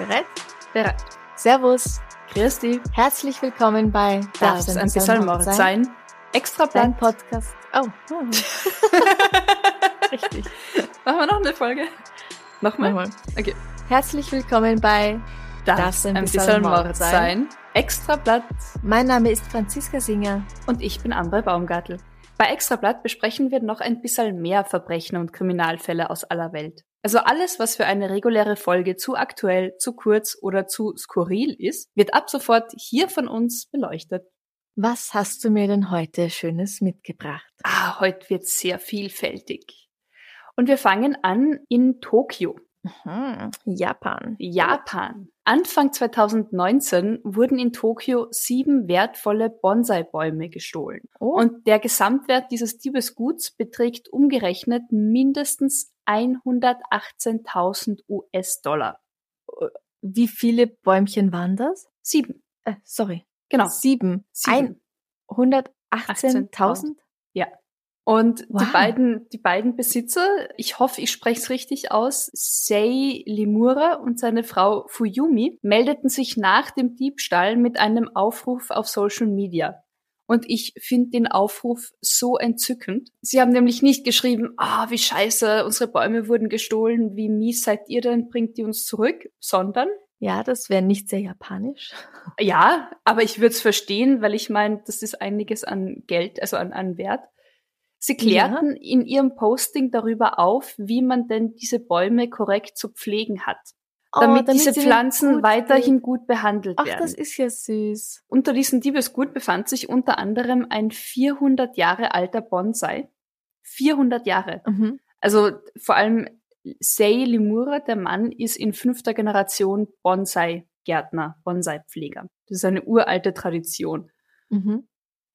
Bereit? Bereit. Servus. Christi. Herzlich willkommen bei Darf es ein bisschen Mord sein? Extra Dein Blatt. Podcast. Oh. Richtig. Machen wir noch eine Folge? Nochmal? Nochmal. Okay. Herzlich willkommen bei Darf es ein bisschen Mord sein? Extra Blatt. Mein Name ist Franziska Singer. Und ich bin Ambre Baumgartl. Bei Extrablatt besprechen wir noch ein bisschen mehr Verbrechen und Kriminalfälle aus aller Welt. Also alles, was für eine reguläre Folge zu aktuell, zu kurz oder zu skurril ist, wird ab sofort hier von uns beleuchtet. Was hast du mir denn heute Schönes mitgebracht? Ah, heute wird sehr vielfältig. Und wir fangen an in Tokio. Mhm. Japan. Japan. Anfang 2019 wurden in Tokio sieben wertvolle Bonsai-Bäume gestohlen. Oh. Und der Gesamtwert dieses Diebesguts beträgt umgerechnet mindestens 118.000 US-Dollar. Wie viele Bäumchen waren das? Sieben. Äh, sorry. Genau. Sieben. Sieben. 118.000? Ja. Und Wow. die beiden, die beiden Besitzer, ich hoffe, ich spreche es richtig aus, Sei Limura und seine Frau Fuyumi, meldeten sich nach dem Diebstahl mit einem Aufruf auf Social Media. Und ich finde den Aufruf so entzückend. Sie haben nämlich nicht geschrieben, ah, wie scheiße, unsere Bäume wurden gestohlen, wie mies seid ihr denn, bringt die uns zurück, sondern Ja, das wäre nicht sehr japanisch. ja, aber ich würde es verstehen, weil ich meine, das ist einiges an Geld, also an, an Wert. Sie klärten in ihrem Posting darüber auf, wie man denn diese Bäume korrekt zu pflegen hat, damit, Oh, diese sie Pflanzen weiterhin gut behandelt Ach, werden. das ist ja süß. Unter diesem Diebesgut befand sich unter anderem ein 400 Jahre alter Bonsai. 400 Jahre. Mhm. Also vor allem Sei Limura, der Mann, ist in fünfter Generation Bonsai-Gärtner, Bonsai-Pfleger. Das ist eine uralte Tradition. Mhm.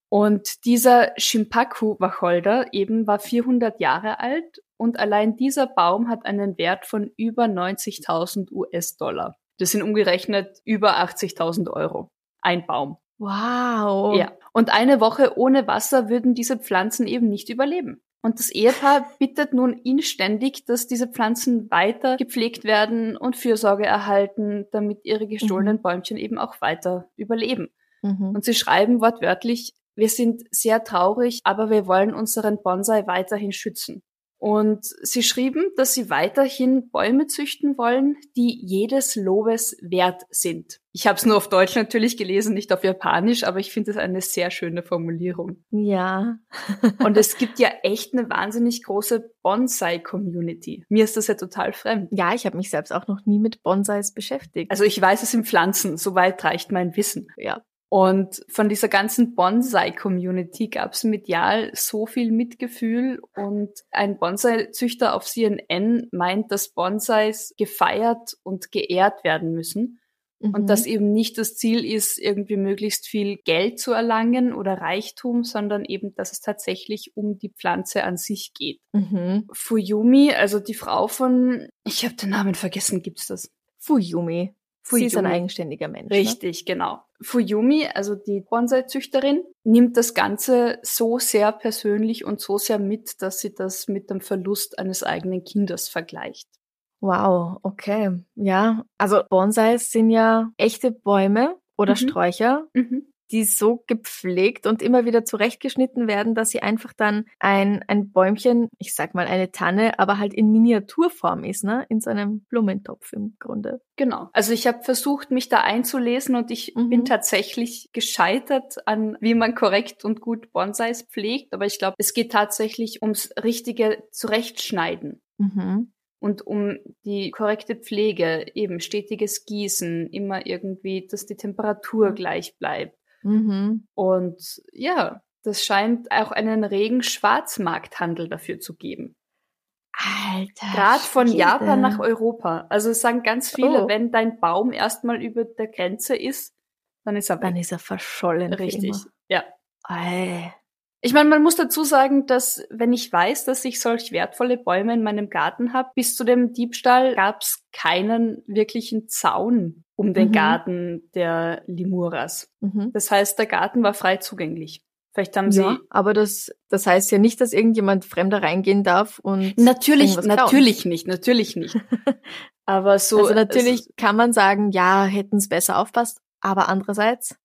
Und dieser Shimpaku-Wacholder eben war 400 Jahre alt und allein dieser Baum hat einen Wert von über 90.000 US-Dollar. Das sind umgerechnet über 80.000 Euro. Ein Baum. Wow. Ja. Und eine Woche ohne Wasser würden diese Pflanzen eben nicht überleben. Und das Ehepaar bittet nun inständig, dass diese Pflanzen weiter gepflegt werden und Fürsorge erhalten, damit ihre gestohlenen Bäumchen eben auch weiter überleben. Mhm. Und sie schreiben wortwörtlich, wir sind sehr traurig, aber wir wollen unseren Bonsai weiterhin schützen. Und sie schrieben, dass sie weiterhin Bäume züchten wollen, die jedes Lobes wert sind. Ich habe es nur auf Deutsch natürlich gelesen, nicht auf Japanisch, aber ich finde es eine sehr schöne Formulierung. Ja. Und es gibt ja echt eine wahnsinnig große Bonsai-Community. Mir ist das ja total fremd. Ja, ich habe mich selbst auch noch nie mit Bonsais beschäftigt. Also ich weiß, es sind Pflanzen, soweit reicht mein Wissen. ja. Und von dieser ganzen Bonsai-Community gab es medial so viel Mitgefühl und ein Bonsai-Züchter auf CNN meint, dass Bonsais gefeiert und geehrt werden müssen Mhm. und dass eben nicht das Ziel ist, irgendwie möglichst viel Geld zu erlangen oder Reichtum, sondern eben, dass es tatsächlich um die Pflanze an sich geht. Mhm. Fuyumi, also die Frau von, ich habe den Namen vergessen, gibt's das? Fuyumi. Sie ist ein Fuyumi. eigenständiger Mensch. Ne? Richtig, genau. Fuyumi, also die Bonsai-Züchterin, nimmt das Ganze so sehr persönlich und so sehr mit, dass sie das mit dem Verlust eines eigenen Kindes vergleicht. Wow, okay. Ja, also Bonsais sind ja echte Bäume oder Mhm. Sträucher, Mhm. Die so gepflegt und immer wieder zurechtgeschnitten werden, dass sie einfach dann ein, ein Bäumchen, ich sag mal eine Tanne, aber halt in Miniaturform ist, ne? In so einem Blumentopf im Grunde. Genau. Also ich habe versucht, mich da einzulesen und ich Mhm. bin tatsächlich gescheitert an, wie man korrekt und gut Bonsais pflegt. Aber ich glaube, es geht tatsächlich ums richtige Zurechtschneiden. Mhm. und um die korrekte Pflege, eben stetiges Gießen, immer irgendwie, dass die Temperatur gleich bleibt. Mhm. Und ja, das scheint auch einen regen Schwarzmarkthandel dafür zu geben. Alter. Gerade von Schwede. Japan nach Europa. Also es sagen ganz viele, Oh. wenn dein Baum erstmal über der Grenze ist, dann ist er Dann weg. ist er verschollen. Richtig. Ja. Ei. Ich meine, man muss dazu sagen, dass wenn ich weiß, dass ich solch wertvolle Bäume in meinem Garten habe, bis zu dem Diebstahl gab es keinen wirklichen Zaun um den Mhm. Garten der Limuras. Mhm. Das heißt, der Garten war frei zugänglich. Vielleicht haben sie Ja, aber das, das heißt ja nicht, dass irgendjemand Fremder reingehen darf und natürlich, klauen. natürlich nicht, natürlich nicht. Aber so also natürlich kann man sagen, ja, hätten es besser aufpasst, aber andererseits,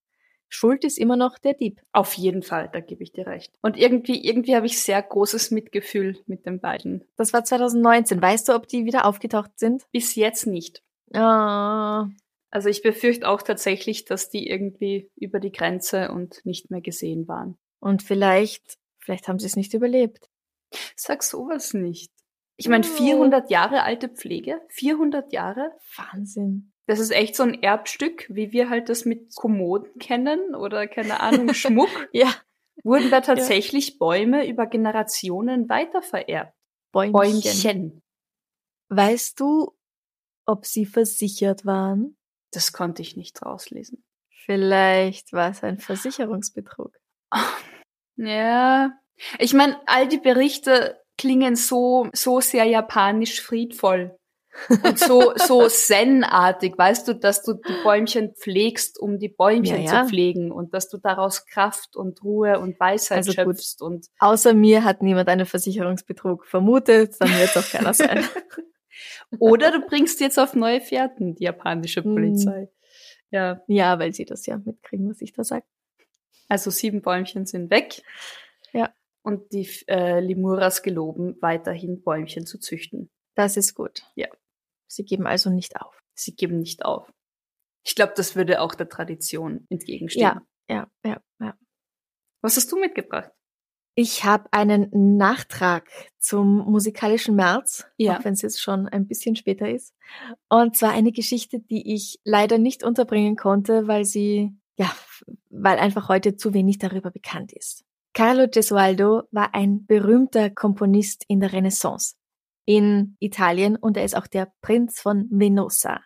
Schuld ist immer noch der Dieb. Auf jeden Fall, da gebe ich dir recht. Und irgendwie, irgendwie habe ich sehr großes Mitgefühl mit den beiden. Das war 2019. Weißt du, ob die wieder aufgetaucht sind? Bis jetzt nicht. Ah, Also ich befürchte auch tatsächlich, dass die irgendwie über die Grenze und nicht mehr gesehen waren. und vielleicht, vielleicht haben sie es nicht überlebt. Sag sowas nicht. Ich meine, Oh. 400 Jahre alte Pflege, 400 Jahre, Wahnsinn. Das ist echt so ein Erbstück, wie wir halt das mit Kommoden kennen oder keine Ahnung, Schmuck. Ja, Wurden da tatsächlich Bäume über Generationen weitervererbt? Bäumchen. Bäumchen. Weißt du, ob sie versichert waren? Das konnte ich nicht rauslesen. Vielleicht war es ein Versicherungsbetrug. Ja. Ich meine, all die Berichte klingen so, so sehr japanisch friedvoll. Und so, so zen-artig, weißt du, dass du die Bäumchen pflegst, um die Bäumchen Ja, ja. zu pflegen und dass du daraus Kraft und Ruhe und Weisheit Also gut. schöpfst und Außer mir hat niemand einen Versicherungsbetrug vermutet, dann wird es auch keiner sein. oder du bringst jetzt auf neue Fährten die japanische Hm. Polizei. Ja, ja, weil sie das ja mitkriegen, was ich da sage. also sieben Bäumchen sind weg. Ja. Und die äh, Limuras geloben, weiterhin Bäumchen zu züchten. Das ist gut. Ja. Sie geben also nicht auf. Sie geben nicht auf. Ich glaube, das würde auch der Tradition entgegenstehen. Ja, ja, ja, ja. Was hast du mitgebracht? Ich habe einen Nachtrag zum musikalischen März, Ja. auch wenn es jetzt schon ein bisschen später ist. Und zwar eine Geschichte, die ich leider nicht unterbringen konnte, weil sie, ja, weil einfach heute zu wenig darüber bekannt ist. Carlo Gesualdo war ein berühmter Komponist in der Renaissance in Italien und er ist auch der Prinz von Venosa.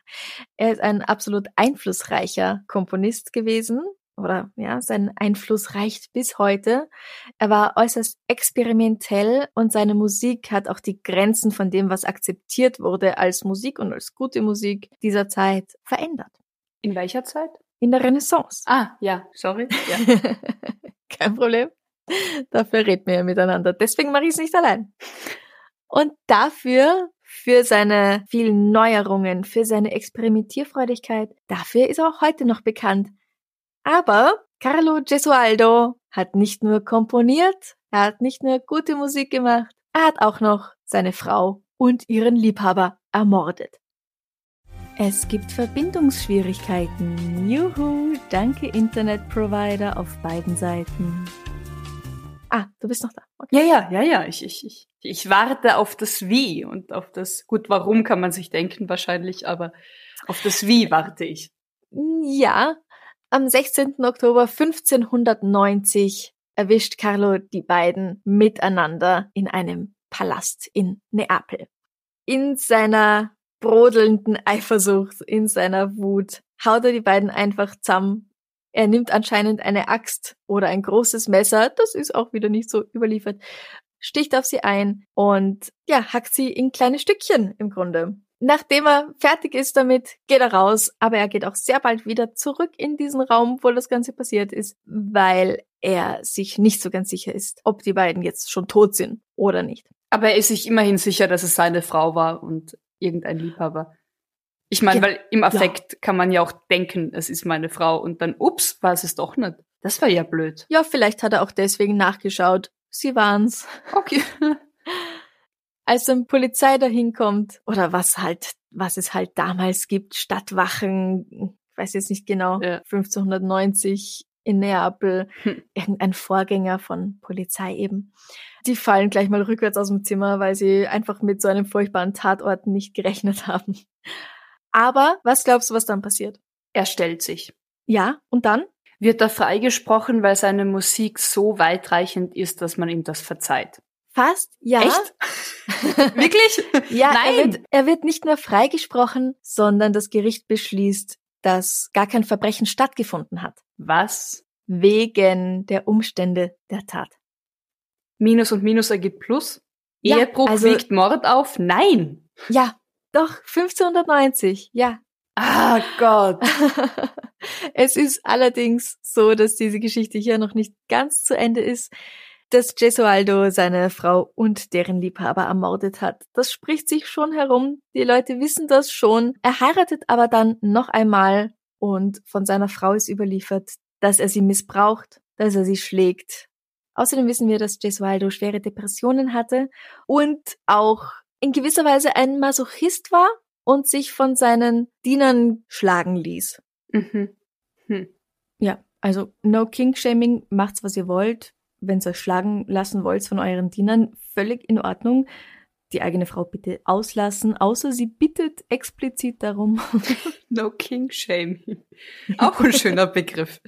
Er ist ein absolut einflussreicher Komponist gewesen oder ja, sein Einfluss reicht bis heute. Er war äußerst experimentell und seine Musik hat auch die Grenzen von dem, was akzeptiert wurde als Musik und als gute Musik dieser Zeit verändert. In welcher Zeit? In der Renaissance. Ah, ja, sorry. Ja. Kein Problem. Dafür reden wir ja miteinander. Deswegen mache ich es nicht allein. Und dafür, für seine vielen Neuerungen, für seine Experimentierfreudigkeit, dafür ist er auch heute noch bekannt. Aber Carlo Gesualdo hat nicht nur komponiert, er hat nicht nur gute Musik gemacht, er hat auch noch seine Frau und ihren Liebhaber ermordet. Es gibt Verbindungsschwierigkeiten. Juhu, danke Internetprovider auf beiden Seiten. Ah, du bist noch da. Okay. ja, ja, ja, ja. Ich, ich, ich, ich warte auf das Wie und auf das, gut, warum kann man sich denken wahrscheinlich, aber auf das Wie warte ich. Ja, am 16. Oktober 1590 erwischt Carlo die beiden miteinander in einem Palast in Neapel. In seiner brodelnden Eifersucht, in seiner Wut, haut er die beiden einfach zusammen. Er nimmt anscheinend eine Axt oder ein großes Messer, das ist auch wieder nicht so überliefert, sticht auf sie ein und ja, hackt sie in kleine Stückchen im Grunde. Nachdem er fertig ist damit, geht er raus, aber er geht auch sehr bald wieder zurück in diesen Raum, wo das Ganze passiert ist, weil er sich nicht so ganz sicher ist, ob die beiden jetzt schon tot sind oder nicht. Aber er ist sich immerhin sicher, dass es seine Frau war und irgendein Liebhaber. Ich meine, Ja, weil im Affekt kann man ja auch denken, es ist meine Frau und dann, ups, war es es doch nicht. Das war ja blöd. Ja, vielleicht hat er auch deswegen nachgeschaut. Sie waren's. Okay. Als dann Polizei dahin kommt, oder was halt, was es halt damals gibt, Stadtwachen, ich weiß jetzt nicht genau, Ja. 1590 in Neapel, Hm. irgendein Vorgänger von Polizei eben. Die fallen gleich mal rückwärts aus dem Zimmer, weil sie einfach mit so einem furchtbaren Tatort nicht gerechnet haben. Aber was glaubst du, was dann passiert? Er stellt sich. Ja, und dann? Wird er freigesprochen, weil seine Musik so weitreichend ist, dass man ihm das verzeiht. Fast, ja. Echt? Wirklich? Ja, Nein. Er, wird, er wird nicht nur freigesprochen, sondern das Gericht beschließt, dass gar kein Verbrechen stattgefunden hat. Was? Wegen der Umstände der Tat. Minus und Minus ergibt Plus? Ja, Ehebruch also- wiegt Mord auf? Nein! Ja, doch, 1590, ja. Ah Gott. es ist allerdings so, dass diese Geschichte hier noch nicht ganz zu Ende ist, dass Gesualdo seine Frau und deren Liebhaber ermordet hat. Das spricht sich schon herum. Die Leute wissen das schon. Er heiratet aber dann noch einmal und von seiner Frau ist überliefert, dass er sie missbraucht, dass er sie schlägt. Außerdem wissen wir, dass Gesualdo schwere Depressionen hatte und auch in gewisser Weise ein Masochist war und sich von seinen Dienern schlagen ließ. Mhm. Hm. Ja, also no King-Shaming, macht's was ihr wollt. Wenn ihr euch schlagen lassen wollt von euren Dienern, völlig in Ordnung. Die eigene Frau bitte auslassen, außer sie bittet explizit darum. No King Shaming. Auch ein schöner Begriff.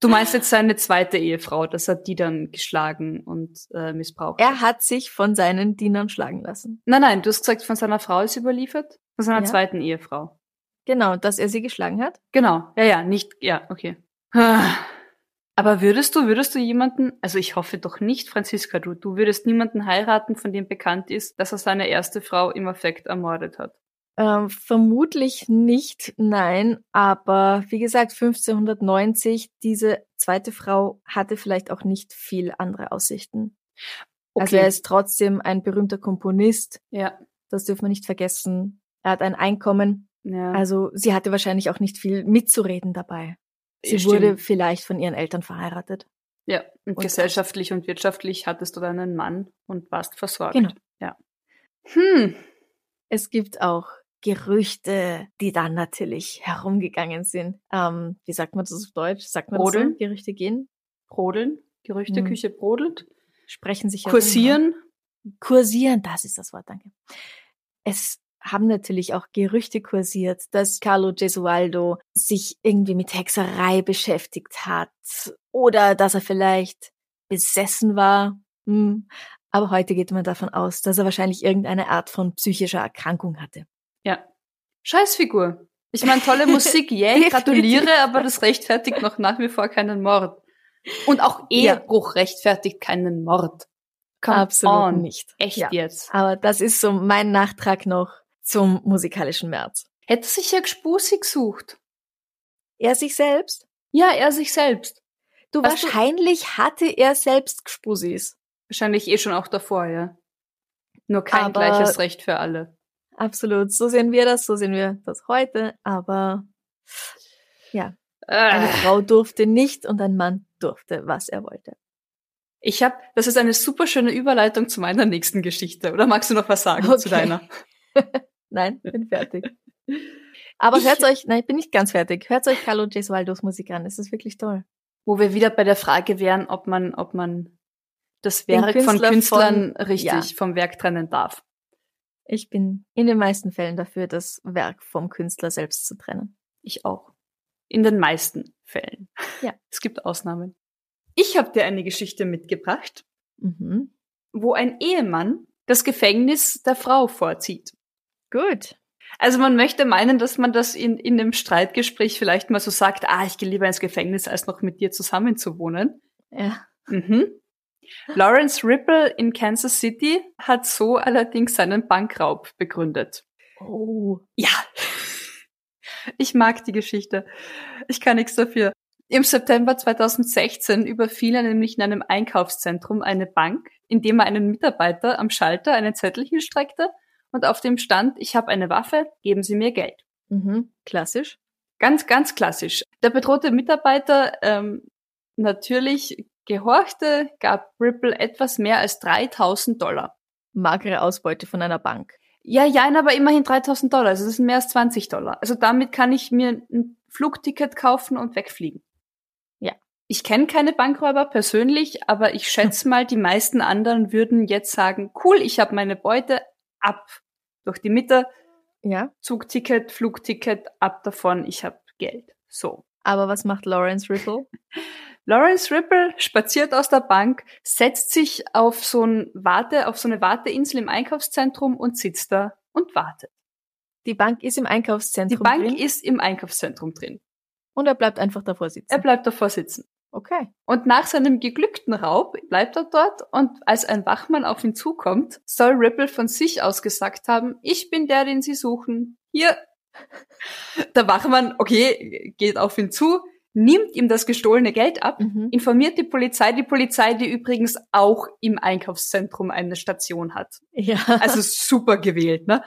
Du meinst jetzt seine zweite Ehefrau, das hat die dann geschlagen und äh, missbraucht. er hat sich von seinen Dienern schlagen lassen. Nein, nein, du hast gesagt, von seiner Frau ist überliefert? Von seiner Ja. zweiten Ehefrau. Genau, dass er sie geschlagen hat. Genau. Ja, ja, nicht, ja, okay. Aber würdest du, würdest du jemanden, also ich hoffe doch nicht, Franziska, du, du würdest niemanden heiraten, von dem bekannt ist, dass er seine erste Frau im Affekt ermordet hat. Ähm, vermutlich nicht, nein. Aber wie gesagt, 1590, diese zweite Frau hatte vielleicht auch nicht viel andere Aussichten. Also er ist trotzdem ein berühmter Komponist. ja, Das dürfen wir nicht vergessen. Er hat ein Einkommen. ja. Also sie hatte wahrscheinlich auch nicht viel mitzureden dabei. Sie Stimmt. wurde vielleicht von ihren Eltern verheiratet. Ja, und, Und- gesellschaftlich und wirtschaftlich hattest du deinen Mann und warst versorgt. Genau. Ja. Hm. Es gibt auch Gerüchte, die dann natürlich herumgegangen sind. Ähm, wie sagt man das auf Deutsch? Sagt man das so? Brodeln? Gerüchte gehen? Brodeln, Gerüchteküche brodelt, Sprechen sich herum, kursieren. ja. Kursieren, das ist das Wort, danke. Es haben natürlich auch Gerüchte kursiert, dass Carlo Gesualdo sich irgendwie mit Hexerei beschäftigt hat oder dass er vielleicht besessen war. Hm. Aber heute geht man davon aus, dass er wahrscheinlich irgendeine Art von psychischer Erkrankung hatte. Ja. Scheißfigur. Ich meine, tolle Musik, yay, Definitiv. gratuliere, aber das rechtfertigt noch nach wie vor keinen Mord. Und auch Ja. Ehebruch rechtfertigt keinen Mord. Come Absolut on. nicht. Echt Ja. jetzt. Aber das ist so mein Nachtrag noch zum musikalischen März. Hätte sich ja Gspusi gesucht. Er sich selbst? Ja, er sich selbst. Du, du- wahrscheinlich hatte er selbst Gspusis. Wahrscheinlich eh schon auch davor, ja. Nur kein Aber- gleiches Recht für alle. Absolut. So sehen wir das, so sehen wir das heute. Aber eine Äh, Frau durfte nicht und ein Mann durfte, was er wollte. ich habe, das ist eine super schöne Überleitung zu meiner nächsten Geschichte. Oder magst du noch was sagen zu Okay. deiner? Nein, bin fertig. Aber Ich- hört euch, nein, ich bin nicht ganz fertig. Hört euch Carlo Gesualdos Musik an. Es ist wirklich toll. Wo wir wieder bei der Frage wären, ob man, ob man das Werk von Künstler Künstlern von- richtig ja. vom Werk trennen darf. Ich bin in den meisten Fällen dafür, das Werk vom Künstler selbst zu trennen. Ich auch. In den meisten Fällen. Ja. Es gibt Ausnahmen. Ich habe dir eine Geschichte mitgebracht, Mhm. wo ein Ehemann das Gefängnis der Frau vorzieht. Gut. Also man möchte meinen, dass man das in, in einem Streitgespräch vielleicht mal so sagt, ah, ich gehe lieber ins Gefängnis, als noch mit dir zusammen zu wohnen. Ja. Mhm. Lawrence Ripple in Kansas City hat so allerdings seinen Bankraub begründet. Oh. Ja. Ich mag die Geschichte. Ich kann nichts dafür. Im September 2016 überfiel er nämlich in einem Einkaufszentrum eine Bank, indem er einen Mitarbeiter am Schalter einen Zettel hinstreckte und auf dem stand, ich habe eine Waffe, geben Sie mir Geld. Mhm. Klassisch. Ganz, ganz klassisch. Der bedrohte Mitarbeiter ähm, natürlich gehorchte, gab Ripple etwas mehr als 3000 Dollar. Magere Ausbeute von einer Bank. Ja, ja, aber immerhin 3000 Dollar. Also das sind mehr als 20 Dollar. Also damit kann ich mir ein Flugticket kaufen und wegfliegen. Ja. Ich kenne keine Bankräuber persönlich, aber ich schätze mal, die meisten anderen würden jetzt sagen, cool, ich habe meine Beute ab durch die Mitte, Ja. Zugticket, Flugticket, ab davon, ich habe Geld. So. Aber was macht Lawrence Ripple? Lawrence Ripple spaziert aus der Bank, setzt sich auf so ein Warte, auf so eine Warteinsel im Einkaufszentrum und sitzt da und wartet. Die Bank ist im Einkaufszentrum Die Bank drin ist im Einkaufszentrum drin. und er bleibt einfach davor sitzen. Er bleibt davor sitzen. okay. Und nach seinem geglückten Raub bleibt er dort und als ein Wachmann auf ihn zukommt, soll Ripple von sich aus gesagt haben, ich bin der, den Sie suchen. Hier. Der Wachmann, okay, geht auf ihn zu, nimmt ihm das gestohlene Geld ab, Mhm. informiert die Polizei, die Polizei, die übrigens auch im Einkaufszentrum eine Station hat. Ja. Also super gewählt, ne?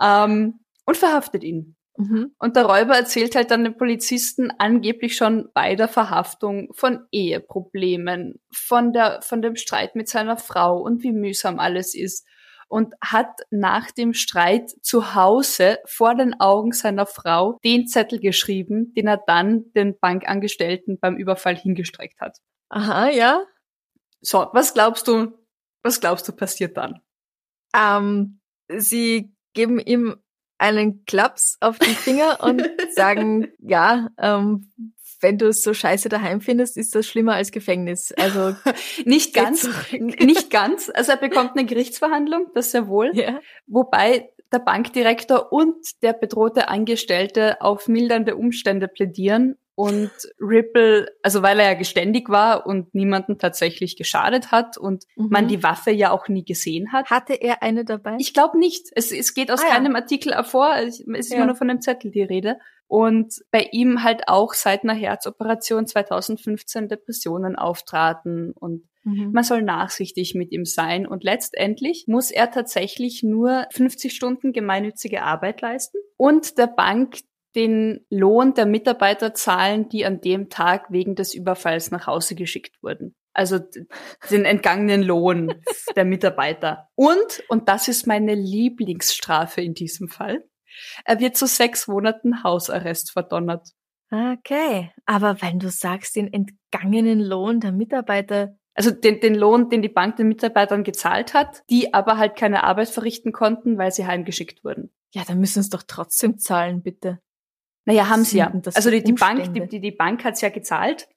Ähm, und verhaftet ihn. Mhm. Und der Räuber erzählt halt dann den Polizisten angeblich schon bei der Verhaftung von Eheproblemen, von der, von dem Streit mit seiner Frau und wie mühsam alles ist. Und hat nach dem Streit zu Hause vor den Augen seiner Frau den Zettel geschrieben, den er dann den Bankangestellten beim Überfall hingestreckt hat. Aha, ja. So, was glaubst du, was glaubst du passiert dann? Ähm, sie geben ihm einen Klaps auf die Finger und sagen, ja, ähm, wenn du es so scheiße daheim findest, ist das schlimmer als Gefängnis. Also Nicht ganz, nicht ganz. Also er bekommt eine Gerichtsverhandlung, das sehr wohl. ja. wobei der Bankdirektor und der bedrohte Angestellte auf mildernde Umstände plädieren und Ripple, also weil er ja geständig war und niemanden tatsächlich geschadet hat und Mhm. man die Waffe ja auch nie gesehen hat. Hatte er eine dabei? Ich glaube nicht. Es, es geht aus Ah, ja. keinem Artikel hervor. Es ist Ja. immer nur von dem Zettel die Rede. Und bei ihm halt auch seit einer Herzoperation 2015 Depressionen auftraten und Mhm. man soll nachsichtig mit ihm sein und letztendlich muss er tatsächlich nur 50 Stunden gemeinnützige Arbeit leisten und der Bank den Lohn der Mitarbeiter zahlen, die an dem Tag wegen des Überfalls nach Hause geschickt wurden. Also den entgangenen Lohn der Mitarbeiter. Und, und das ist meine Lieblingsstrafe in diesem Fall, er wird zu sechs Monaten Hausarrest verdonnert. Okay, aber wenn du sagst, den entgangenen Lohn der Mitarbeiter, Also den, den Lohn, den die Bank den Mitarbeitern gezahlt hat, die aber halt keine Arbeit verrichten konnten, weil sie heimgeschickt wurden. ja, dann müssen es doch trotzdem zahlen, bitte. Naja, haben sie ja. Also die, die Bank, die, die, die Bank hat's ja gezahlt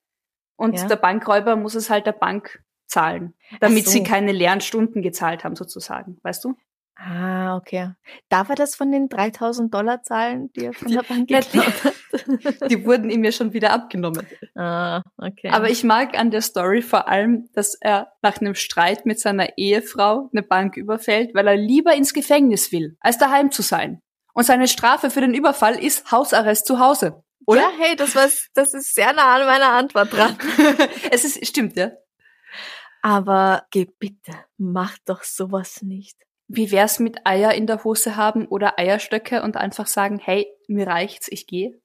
und Ja. der Bankräuber muss es halt der Bank zahlen, damit so. sie keine leeren Stunden gezahlt haben sozusagen, weißt du? Ah, okay. Darf er das von den 3000 Dollar zahlen, die er von der Bank Ja, geklaut hat? Die wurden ihm ja schon wieder abgenommen. ah, okay. Aber ich mag an der Story vor allem, dass er nach einem Streit mit seiner Ehefrau eine Bank überfällt, weil er lieber ins Gefängnis will, als daheim zu sein. Und seine Strafe für den Überfall ist Hausarrest zu Hause. Oder? Ja, hey, das war's, das ist sehr nah an meiner Antwort dran. es ist, stimmt, ja. Aber geh bitte, mach doch sowas nicht. Wie wär's mit Eier in der Hose haben oder Eierstöcke und einfach sagen, hey, mir reicht's, ich gehe?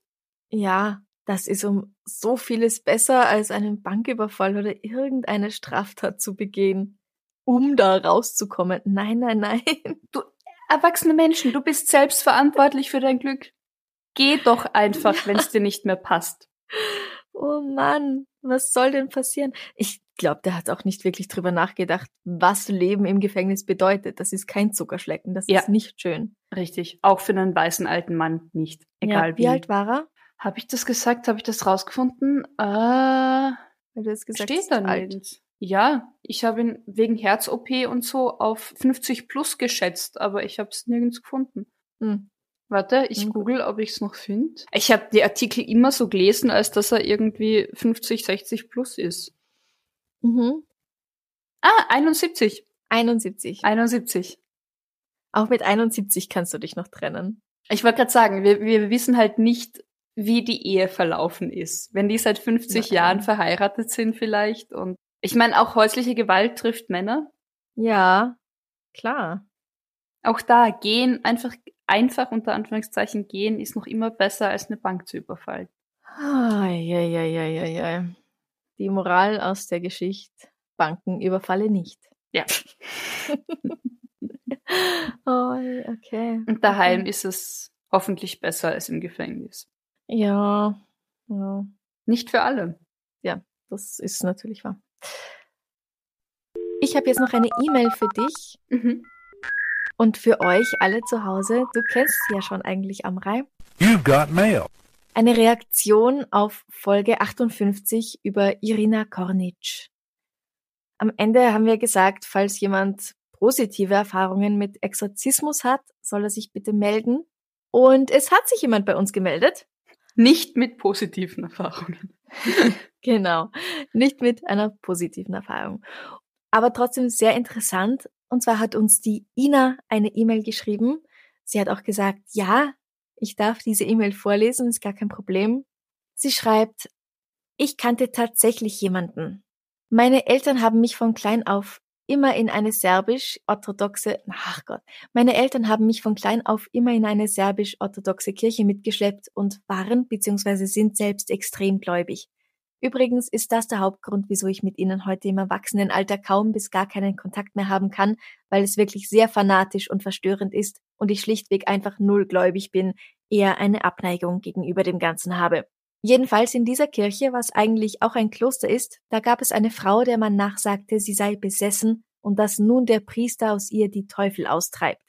Ja, das ist um so vieles besser, als einen Banküberfall oder irgendeine Straftat zu begehen, um da rauszukommen. Nein, nein, nein. Du, erwachsene Menschen, du bist selbst verantwortlich für dein Glück. Geh doch einfach, wenn's dir nicht mehr passt. Oh Mann, was soll denn passieren? Ich glaube, der hat auch nicht wirklich drüber nachgedacht, was Leben im Gefängnis bedeutet. Das ist kein Zuckerschlecken, das Ja. ist nicht schön. Richtig. Auch für einen weißen alten Mann nicht. Egal ja, wie. wie alt war er? Habe ich das gesagt? Habe ich das rausgefunden? Äh, Weil du jetzt gesagt steht da nirgends. Ja, ich habe ihn wegen Herz-OP und so auf 50 plus geschätzt, aber ich habe es nirgends gefunden. Hm. Warte, ich Hm. google, ob ich es noch finde. Ich habe die Artikel immer so gelesen, als dass er irgendwie 50, 60 plus ist. Mhm. Ah, 71. 71. 71. Auch mit 71 kannst du dich noch trennen. Ich wollte gerade sagen, wir, wir wissen halt nicht, wie die Ehe verlaufen ist. Wenn die seit 50 Nein. Jahren verheiratet sind vielleicht und ich meine, auch häusliche Gewalt trifft Männer. Ja, klar. Auch da gehen, einfach, einfach unter Anführungszeichen gehen, ist noch immer besser als eine Bank zu überfallen. Eieieiei. Die Moral aus der Geschichte. Banken überfalle nicht. Ja. oh, okay. Und daheim Okay. ist es hoffentlich besser als im Gefängnis. Ja, ja, Nicht für alle. das ist natürlich wahr. Ich habe jetzt noch eine E-Mail für dich Mhm. Und für euch alle zu Hause. Du kennst sie ja schon eigentlich, Amrei. You've got mail. Eine Reaktion auf Folge 58 über Irina Kornitsch. Am Ende haben wir gesagt, falls jemand positive Erfahrungen mit Exorzismus hat, soll er sich bitte melden. Und es hat sich jemand bei uns gemeldet. Nicht mit positiven Erfahrungen. genau, nicht mit einer positiven Erfahrung. Aber trotzdem sehr interessant. Und zwar hat uns die Ina eine E-Mail geschrieben. Sie hat auch gesagt, ja, ich darf diese E-Mail vorlesen, ist gar kein Problem. Sie schreibt, ich kannte tatsächlich jemanden. Meine Eltern haben mich von klein auf immer in eine serbisch-orthodoxe, ach Gott, meine Eltern haben mich von klein auf immer in eine serbisch-orthodoxe Kirche mitgeschleppt und waren bzw. sind selbst extrem gläubig. Übrigens ist das der Hauptgrund, wieso ich mit ihnen heute im Erwachsenenalter kaum bis gar keinen Kontakt mehr haben kann, weil es wirklich sehr fanatisch und verstörend ist und ich schlichtweg einfach null gläubig bin, eher eine Abneigung gegenüber dem Ganzen habe. Jedenfalls in dieser Kirche, was eigentlich auch ein Kloster ist, da gab es eine Frau, der man nachsagte, sie sei besessen und dass nun der Priester aus ihr die Teufel austreibt.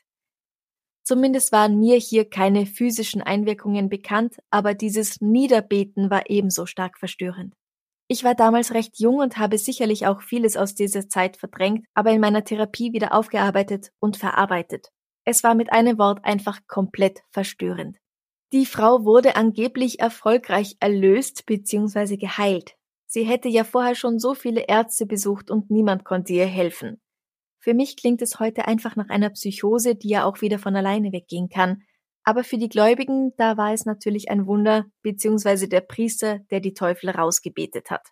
Zumindest waren mir hier keine physischen Einwirkungen bekannt, aber dieses Niederbeten war ebenso stark verstörend. Ich war damals recht jung und habe sicherlich auch vieles aus dieser Zeit verdrängt, aber in meiner Therapie wieder aufgearbeitet und verarbeitet. Es war mit einem Wort einfach komplett verstörend. Die Frau wurde angeblich erfolgreich erlöst bzw. geheilt. Sie hätte ja vorher schon so viele Ärzte besucht und niemand konnte ihr helfen. Für mich klingt es heute einfach nach einer Psychose, die ja auch wieder von alleine weggehen kann. Aber für die Gläubigen, da war es natürlich ein Wunder, beziehungsweise der Priester, der die Teufel rausgebetet hat.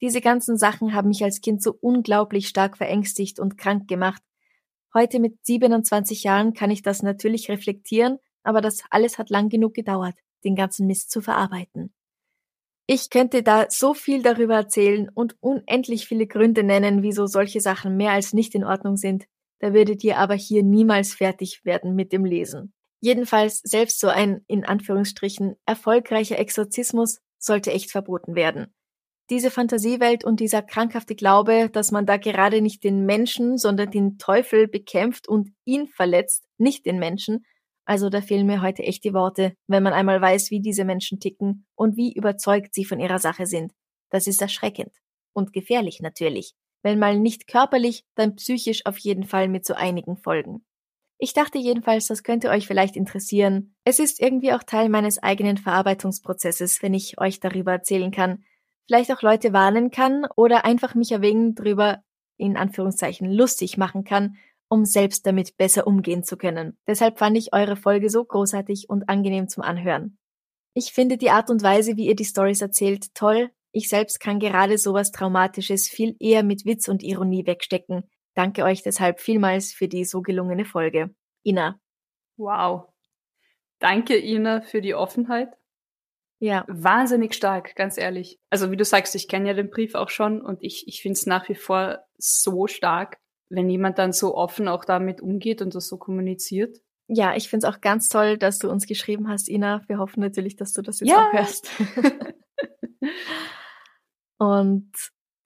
Diese ganzen Sachen haben mich als Kind so unglaublich stark verängstigt und krank gemacht. Heute mit 27 Jahren kann ich das natürlich reflektieren, aber das alles hat lang genug gedauert, den ganzen Mist zu verarbeiten. Ich könnte da so viel darüber erzählen und unendlich viele Gründe nennen, wieso solche Sachen mehr als nicht in Ordnung sind. Da würdet ihr aber hier niemals fertig werden mit dem Lesen. Jedenfalls selbst so ein, in Anführungsstrichen, erfolgreicher Exorzismus sollte echt verboten werden. Diese Fantasiewelt und dieser krankhafte Glaube, dass man da gerade nicht den Menschen, sondern den Teufel bekämpft und ihn verletzt, nicht den Menschen, also da fehlen mir heute echt die Worte, wenn man einmal weiß, wie diese Menschen ticken und wie überzeugt sie von ihrer Sache sind. Das ist erschreckend. Und gefährlich natürlich. Wenn mal nicht körperlich, dann psychisch auf jeden Fall mit so einigen Folgen. Ich dachte jedenfalls, das könnte euch vielleicht interessieren. Es ist irgendwie auch Teil meines eigenen Verarbeitungsprozesses, wenn ich euch darüber erzählen kann, vielleicht auch Leute warnen kann oder einfach mich erwägen drüber in Anführungszeichen lustig machen kann, um selbst damit besser umgehen zu können. Deshalb fand ich eure Folge so großartig und angenehm zum Anhören. Ich finde die Art und Weise, wie ihr die Stories erzählt, toll. Ich selbst kann gerade sowas Traumatisches viel eher mit Witz und Ironie wegstecken, Danke euch deshalb vielmals für die so gelungene Folge. Ina. Wow. Danke, Ina, für die Offenheit. Ja. Wahnsinnig stark, ganz ehrlich. Also wie du sagst, ich kenne ja den Brief auch schon und ich, ich finde es nach wie vor so stark, wenn jemand dann so offen auch damit umgeht und das so kommuniziert. Ja, ich finde es auch ganz toll, dass du uns geschrieben hast, Ina. Wir hoffen natürlich, dass du das jetzt ja. auch hörst. und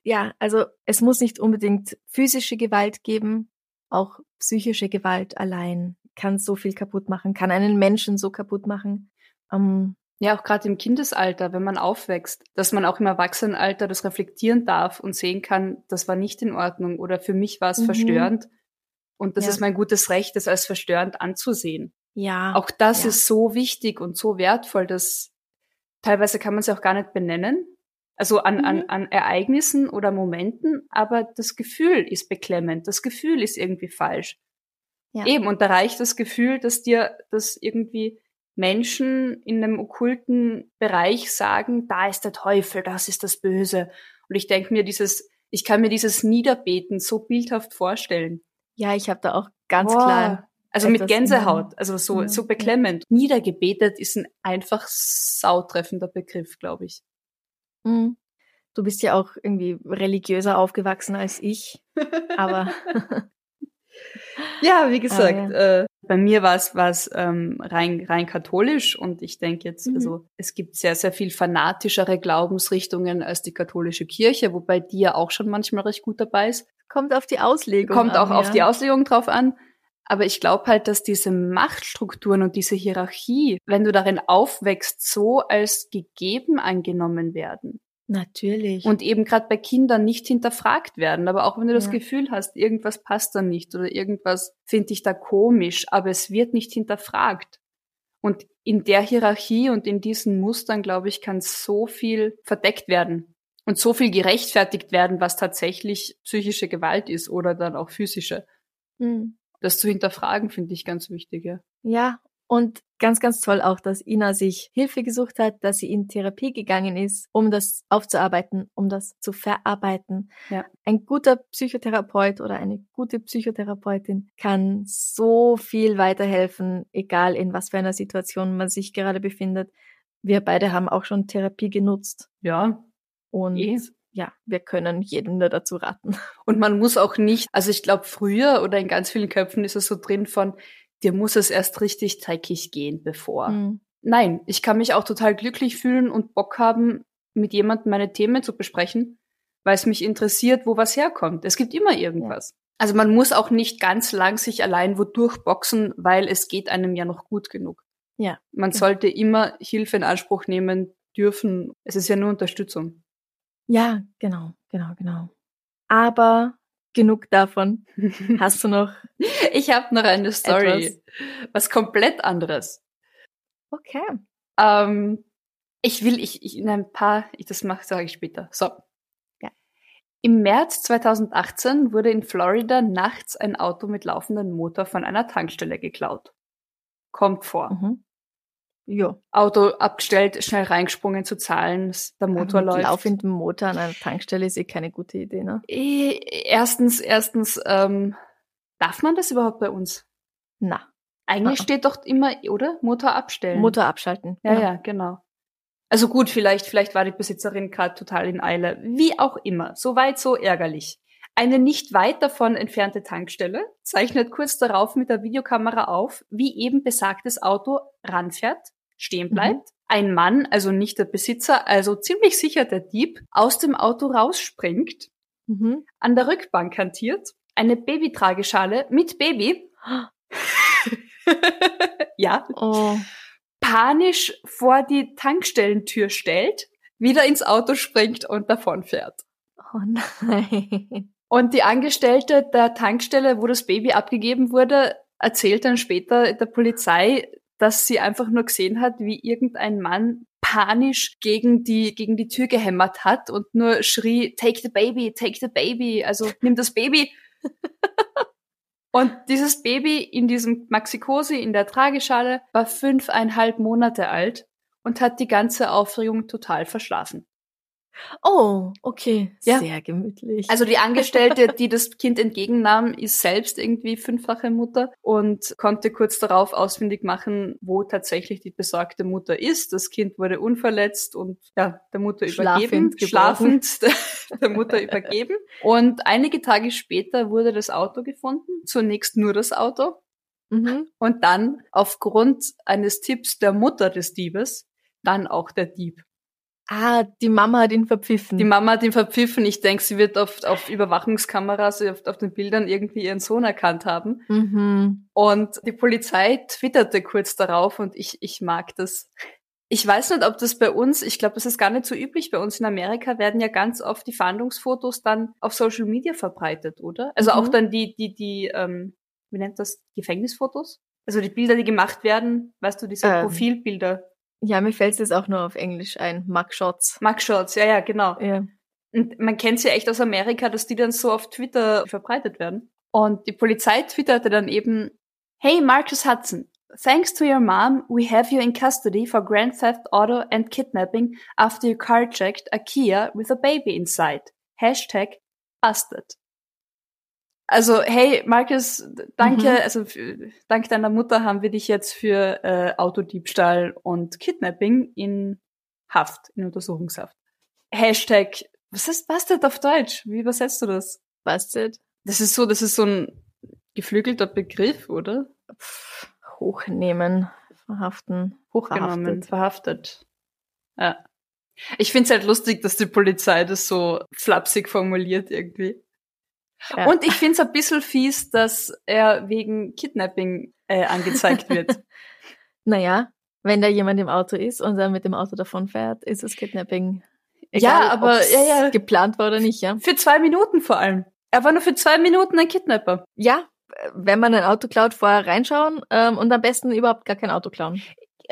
ja, also es muss nicht unbedingt physische Gewalt geben, auch psychische Gewalt allein kann so viel kaputt machen, kann einen Menschen so kaputt machen. Ähm, ja, auch gerade im Kindesalter, wenn man aufwächst, dass man auch im Erwachsenenalter das reflektieren darf und sehen kann, das war nicht in Ordnung oder für mich war es mhm. verstörend. Und das ja. ist mein gutes Recht, das als verstörend anzusehen. Ja. Auch das ja. ist so wichtig und so wertvoll, dass teilweise kann man es auch gar nicht benennen, also an, mhm. an, an Ereignissen oder Momenten, aber das Gefühl ist beklemmend, das Gefühl ist irgendwie falsch. Ja. Eben, und da reicht das Gefühl, dass dir das irgendwie Menschen in einem okkulten Bereich sagen, da ist der Teufel, das ist das Böse. Und ich denke mir dieses, ich kann mir dieses Niederbeten so bildhaft vorstellen. Ja, ich habe da auch ganz Boah. klar. Also mit Gänsehaut, also so, so beklemmend. Niedergebetet ist ein einfach sautreffender Begriff, glaube ich. Mhm. Du bist ja auch irgendwie religiöser aufgewachsen als ich, aber ja, wie gesagt, ah, ja. Äh, bei mir war es was ähm, rein rein katholisch und ich denke jetzt, mhm. also es gibt sehr sehr viel fanatischere Glaubensrichtungen als die katholische Kirche, wobei die ja auch schon manchmal recht gut dabei ist. Kommt auf die Auslegung. Kommt an, auch ja. auf die Auslegung drauf an. Aber ich glaube halt, dass diese Machtstrukturen und diese Hierarchie, wenn du darin aufwächst, so als gegeben angenommen werden. Natürlich. Und eben gerade bei Kindern nicht hinterfragt werden. Aber auch wenn du das Ja. Gefühl hast, irgendwas passt da nicht oder irgendwas finde ich da komisch, aber es wird nicht hinterfragt. Und in der Hierarchie und in diesen Mustern, glaube ich, kann so viel verdeckt werden und so viel gerechtfertigt werden, was tatsächlich psychische Gewalt ist oder dann auch physische. Hm. Das zu hinterfragen, finde ich ganz wichtig. Ja. Ja, und ganz, ganz toll auch, dass Ina sich Hilfe gesucht hat, dass sie in Therapie gegangen ist, um das aufzuarbeiten, um das zu verarbeiten. Ja. Ein guter Psychotherapeut oder eine gute Psychotherapeutin kann so viel weiterhelfen, egal in was für einer Situation man sich gerade befindet. Wir beide haben auch schon Therapie genutzt ja, und eh. Ja, wir können jeden nur dazu raten. Und man muss auch nicht, also ich glaube, früher oder in ganz vielen Köpfen ist es so drin von, dir muss es erst richtig dreckig gehen, bevor. Hm. Nein, ich kann mich auch total glücklich fühlen und Bock haben, mit jemandem meine Themen zu besprechen, weil es mich interessiert, wo was herkommt. Es gibt immer irgendwas. Also man muss auch nicht ganz lang sich allein wodurch boxen, weil es geht einem ja noch gut genug. Ja. Man Ja. sollte immer Hilfe in Anspruch nehmen dürfen. Es ist ja nur Unterstützung. Ja, genau, genau, genau. Aber genug davon. Hast du noch? Ich habe noch eine Story. Etwas. Was komplett anderes. Okay. Ähm, ich will, ich, ich in ein paar, ich das mache, sage ich später. So. Ja. Im März 2018 wurde in Florida nachts ein Auto mit laufendem Motor von einer Tankstelle geklaut. Kommt vor. Mhm. Ja. Auto abgestellt, schnell reingesprungen zu zahlen, der Motor mit läuft. laufendem Motor an einer Tankstelle ist eh keine gute Idee, ne? Eh, Erstens, erstens, ähm, darf man das überhaupt bei uns? Na, Eigentlich Ah. steht doch immer, oder? Motor abstellen. Motor abschalten. Ja, Genau. ja, genau. Also gut, vielleicht, vielleicht war die Besitzerin gerade total in Eile. Wie auch immer. Soweit so ärgerlich. Eine nicht weit davon entfernte Tankstelle zeichnet kurz darauf mit der Videokamera auf, wie eben besagtes Auto ranfährt, stehen bleibt, ein Mann, also nicht der Besitzer, also ziemlich sicher der Dieb, aus dem Auto rausspringt, Mhm. an der Rückbank hantiert, eine Babytrageschale mit Baby, ja, Oh. panisch vor die Tankstellentür stellt, wieder ins Auto springt und davonfährt. oh nein. Und die Angestellte der Tankstelle, wo das Baby abgegeben wurde, erzählt dann später der Polizei, dass sie einfach nur gesehen hat, wie irgendein Mann panisch gegen die, gegen die Tür gehämmert hat und nur schrie, take the baby, take the baby, also nimm das Baby. Und dieses Baby in diesem Maxi-Cosi in der Trageschale war fünfeinhalb Monate alt und hat die ganze Aufregung total verschlafen. Oh, okay. Ja. Sehr gemütlich. Also die Angestellte, die das Kind entgegennahm, ist selbst irgendwie fünffache Mutter und konnte kurz darauf ausfindig machen, wo tatsächlich die besorgte Mutter ist. Das Kind wurde unverletzt und ja, der Mutter übergeben, Schlafend schlafend der, der Mutter übergeben. Und einige Tage später wurde das Auto gefunden. Zunächst nur das Auto mhm. und dann aufgrund eines Tipps der Mutter des Diebes dann auch der Dieb. Ah, die Mama hat ihn verpfiffen. Die Mama hat ihn verpfiffen. Ich denke, sie wird auf, auf Überwachungskameras, auf, auf den Bildern irgendwie ihren Sohn erkannt haben. mhm. Und die Polizei twitterte kurz darauf und ich, ich mag das. Ich weiß nicht, ob das bei uns, ich glaube, das ist gar nicht so üblich. Bei uns in Amerika werden ja ganz oft die Fahndungsfotos dann auf Social Media verbreitet, oder? Also Mhm. auch dann die, die, die, ähm, wie nennt das, Gefängnisfotos? Also die Bilder, die gemacht werden, weißt du, diese Ähm. Profilbilder. Ja, mir fällt es jetzt auch nur auf Englisch ein. Mugshots. Mugshots, ja, ja, genau. Ja. Und man kennt sie ja echt aus Amerika, dass die dann so auf Twitter verbreitet werden. Und die Polizei twitterte dann eben, Hey Marcus Hudson, thanks to your mom, we have you in custody for grand theft auto and kidnapping after you carjacked a Kia with a baby inside. Hashtag busted. Also, hey Marcus, danke, Mhm. also dank deiner Mutter haben wir dich jetzt für äh, Autodiebstahl und Kidnapping in Haft, in Untersuchungshaft. Hashtag, was ist busted auf Deutsch? Wie übersetzt du das? Busted. Das ist so, das ist so ein geflügelter Begriff, oder? Pff, hochnehmen. Verhaften. Hochgenommen, Verhaftet. verhaftet. Ja. Ich find's halt lustig, dass die Polizei das so flapsig formuliert irgendwie. Ja. Und ich find's ein bisschen fies, dass er wegen Kidnapping äh, angezeigt wird. Naja, wenn da jemand im Auto ist und er mit dem Auto davonfährt, ist es Kidnapping. Ja, aber- ja, ja. geplant war oder nicht, ja. für zwei Minuten vor allem. Er war nur für zwei Minuten ein Kidnapper. Ja, wenn man ein Auto klaut, vorher reinschauen ähm, und am besten überhaupt gar kein Auto klauen.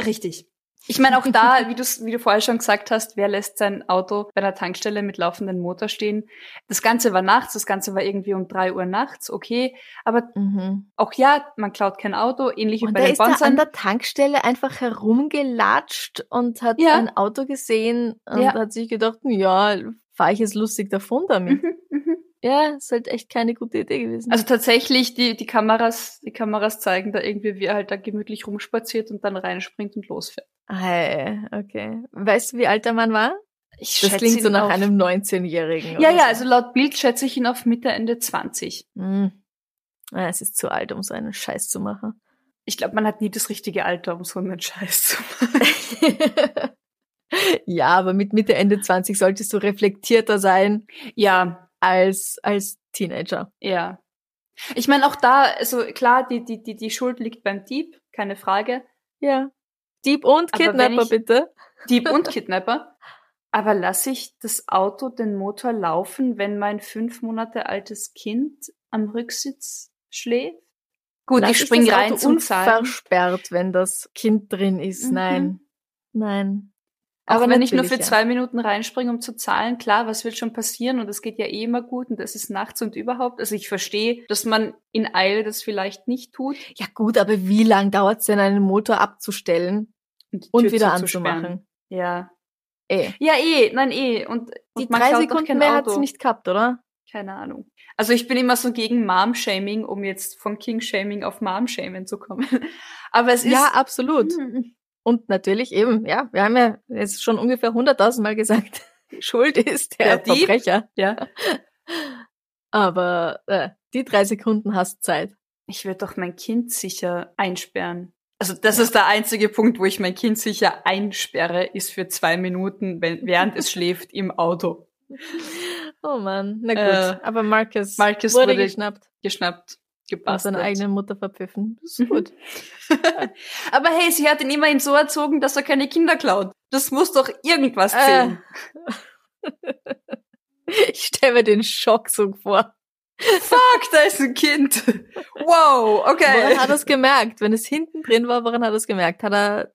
Richtig. Ich meine auch da, wie, du's, wie du vorher schon gesagt hast, wer lässt sein Auto bei einer Tankstelle mit laufendem Motor stehen? Das Ganze war nachts, das Ganze war irgendwie um drei Uhr nachts, okay. Aber Mhm. auch ja, man klaut kein Auto, ähnlich wie Und bei der den ist da an Bonsern. der Tankstelle einfach herumgelatscht und hat Ja. ein Auto gesehen und Ja. hat sich gedacht, ja, fahre ich jetzt lustig davon damit. Mhm, mhm. Ja, ist halt echt keine gute Idee gewesen. Also tatsächlich, die, die Kameras, die Kameras zeigen da irgendwie, wie er halt da gemütlich rumspaziert und dann reinspringt und losfährt. Hey, okay. Weißt du, wie alt der Mann war? Ich Das klingt so nach auf- einem 19-Jährigen. Ja, ja, so. also laut Bild schätze ich ihn auf Mitte, Ende 20. Hm. Ja, es ist zu alt, um so einen Scheiß zu machen. Ich glaube, man hat nie das richtige Alter, um so einen Scheiß zu machen. ja, aber mit Mitte, Ende 20 solltest du reflektierter sein Ja, als, als Teenager. ja. Ich meine, auch da, also klar, die, die, die, die Schuld liegt beim Dieb, keine Frage. Ja. Dieb und Kidnapper, ich- bitte. Dieb und Kidnapper. Aber lasse ich das Auto, den Motor laufen, wenn mein fünf Monate altes Kind am Rücksitz schläft? Gut, Lass ich spring das rein zum Zahlen. unversperrt, wenn das Kind drin ist. Mhm. Nein. Nein. Aber wenn ich nur für ja. zwei Minuten reinspringe, um zu zahlen, klar, was wird schon passieren? Und es geht ja eh immer gut und das ist nachts und überhaupt. Also ich verstehe, dass man in Eile das vielleicht nicht tut. Ja gut, aber wie lang dauert's denn, einen Motor abzustellen Und, und wieder anzumachen? Ja. Eh. Ja, eh, nein, eh. Und, Die drei Sekunden mehr Auto. hat's nicht gehabt, oder? Keine Ahnung. Also ich bin immer so gegen Mom-Shaming, um jetzt von King-Shaming auf Mom-Shaming zu kommen. Aber es ist... Ja, absolut. Hm. Und natürlich eben, ja, wir haben ja jetzt schon ungefähr hunderttausend Mal gesagt, Schuld ist der, Der. Verbrecher. Ja. Aber äh, die drei Sekunden hast Zeit. Ich werde doch mein Kind sicher einsperren. Also das ist der einzige Punkt, wo ich mein Kind sicher einsperre, ist für zwei Minuten, wenn, während es schläft im Auto. Oh man, na gut. Äh, Aber Marcus, Marcus wurde, wurde geschnappt, Geschnappt, aus gepasst. seiner eigenen Mutter verpfiffen. Das ist Mhm. gut. Aber hey, sie hat ihn immerhin so erzogen, dass er keine Kinder klaut. Das muss doch irgendwas Äh. zählen. Ich stelle mir den Schock so vor. Fuck, da ist ein Kind. Wow, okay. Woran hat er es gemerkt? Wenn es hinten drin war, woran hat er es gemerkt? Hat er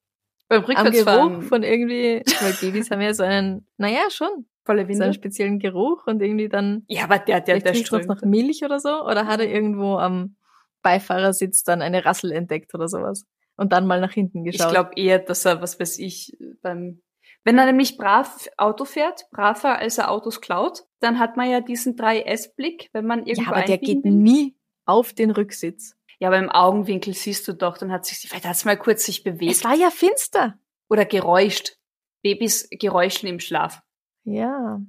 Beim Geruch Rückwärtsfahren von irgendwie, weil Babys haben ja so einen, naja, schon, volle so einen Winde. speziellen Geruch und irgendwie dann Ja, aber der, der, der strömt. nach Milch oder so? Oder hat er irgendwo am Beifahrersitz dann eine Rassel entdeckt oder sowas? Und dann mal nach hinten Ich geschaut? glaube eher, dass er, was weiß ich, beim, wenn er nämlich brav Auto fährt, braver als er Autos klaut, dann hat man ja diesen 3S-Blick, wenn man ja, irgendwo aber der geht nie auf den Rücksitz. Ja, aber im Augenwinkel siehst du doch, dann hat sich, vielleicht hat's mal kurz sich bewegt Es war ja finster. oder geräuscht. Babys geräuschen im Schlaf. Ja.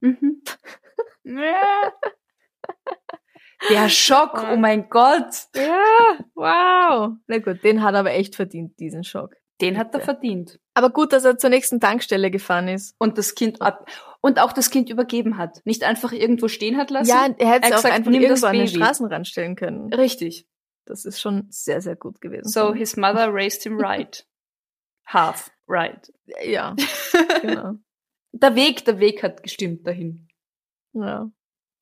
Mhm. Der Schock, oh mein Gott. Ja, wow. Na gut, den hat er aber echt verdient, diesen Schock. Den hat er verdient. Aber gut, dass er zur nächsten Tankstelle gefahren ist. Und das Kind ab, und auch das Kind übergeben hat. Nicht einfach irgendwo stehen hat lassen. Ja, er hätte es auch gesagt, einfach irgendwo an den. Straßenrand stellen können. Richtig. Das ist schon sehr, sehr gut gewesen. So his mother raised him right. Half right. ja, genau. Der Weg, der Weg hat gestimmt dahin. Ja.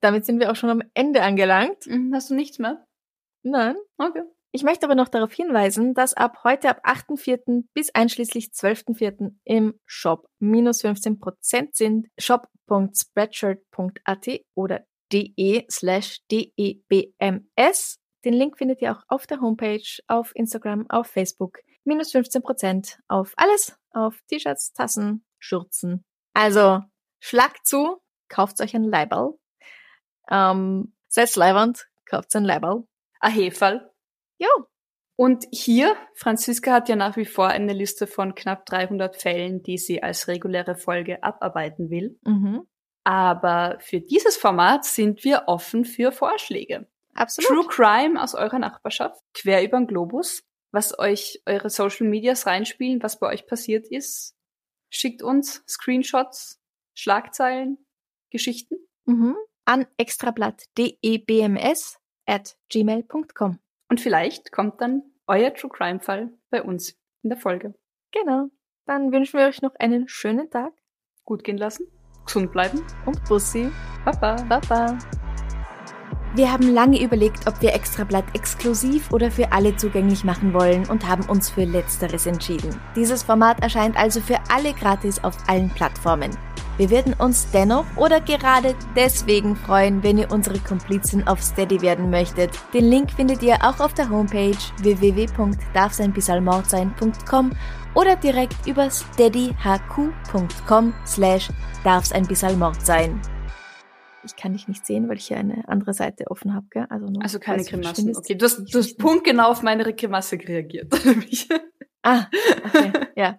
Damit sind wir auch schon am Ende angelangt. Mhm, Hast du nichts mehr? Nein. Okay. Ich möchte aber noch darauf hinweisen, dass ab heute, ab 8.4. bis einschließlich 12.4. im Shop minus 15% sind. shop.spreadshirt.at oder de slash debms. Den Link findet ihr auch auf der Homepage, auf Instagram, auf Facebook. Minus 15% auf alles, auf T-Shirts, Tassen, Schürzen. Also schlagt zu, kauft euch ein Leiberl. Ähm, seid leibernd, kauft ein Leiberl. Ein Hefall. Ja, Und hier, Franziska hat ja nach wie vor eine Liste von knapp 300 Fällen, die sie als reguläre Folge abarbeiten will. mhm. Aber für dieses Format sind wir offen für Vorschläge. absolut. True Crime aus eurer Nachbarschaft, quer über den Globus, was euch eure Social Medias reinspielen, was bei euch passiert ist. Schickt uns Screenshots, Schlagzeilen, Geschichten. Mhm. an extrablatt.debms at gmail.com. Und vielleicht kommt dann euer True Crime Fall bei uns in der Folge. Genau. Dann wünschen wir euch noch einen schönen Tag. Gut gehen lassen, gesund bleiben und Bussi. Baba. Baba. Wir haben lange überlegt, ob wir Extrablatt exklusiv oder für alle zugänglich machen wollen und haben uns für Letzteres entschieden. Dieses Format erscheint also für alle gratis auf allen Plattformen. Wir würden uns dennoch oder gerade deswegen freuen, wenn ihr unsere Komplizen auf Steady werden möchtet. Den Link findet ihr auch auf der Homepage www.darfseinbissalmordsein.com oder direkt über steadyhq.com slash darfseinbissalmordsein. Ich kann dich nicht sehen, weil ich hier eine andere Seite offen habe, gell? Also, also keine Grimassen. Okay, du hast, du hast punktgenau auf meine Grimasse reagiert. ah, okay, ja.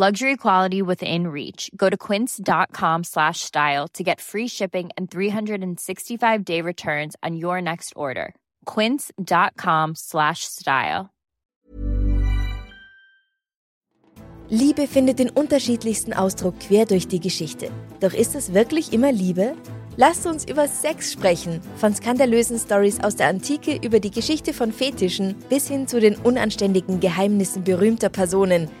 Luxury quality within reach. Go to quince.com slash style to get free shipping and 365 day returns on your next order. Quince.com slash style. Liebe findet den unterschiedlichsten Ausdruck quer durch die Geschichte. Doch ist es wirklich immer Liebe? Lasst uns über Sex sprechen. Von skandalösen Stories aus der Antike über die Geschichte von Fetischen bis hin zu den unanständigen Geheimnissen berühmter Personen –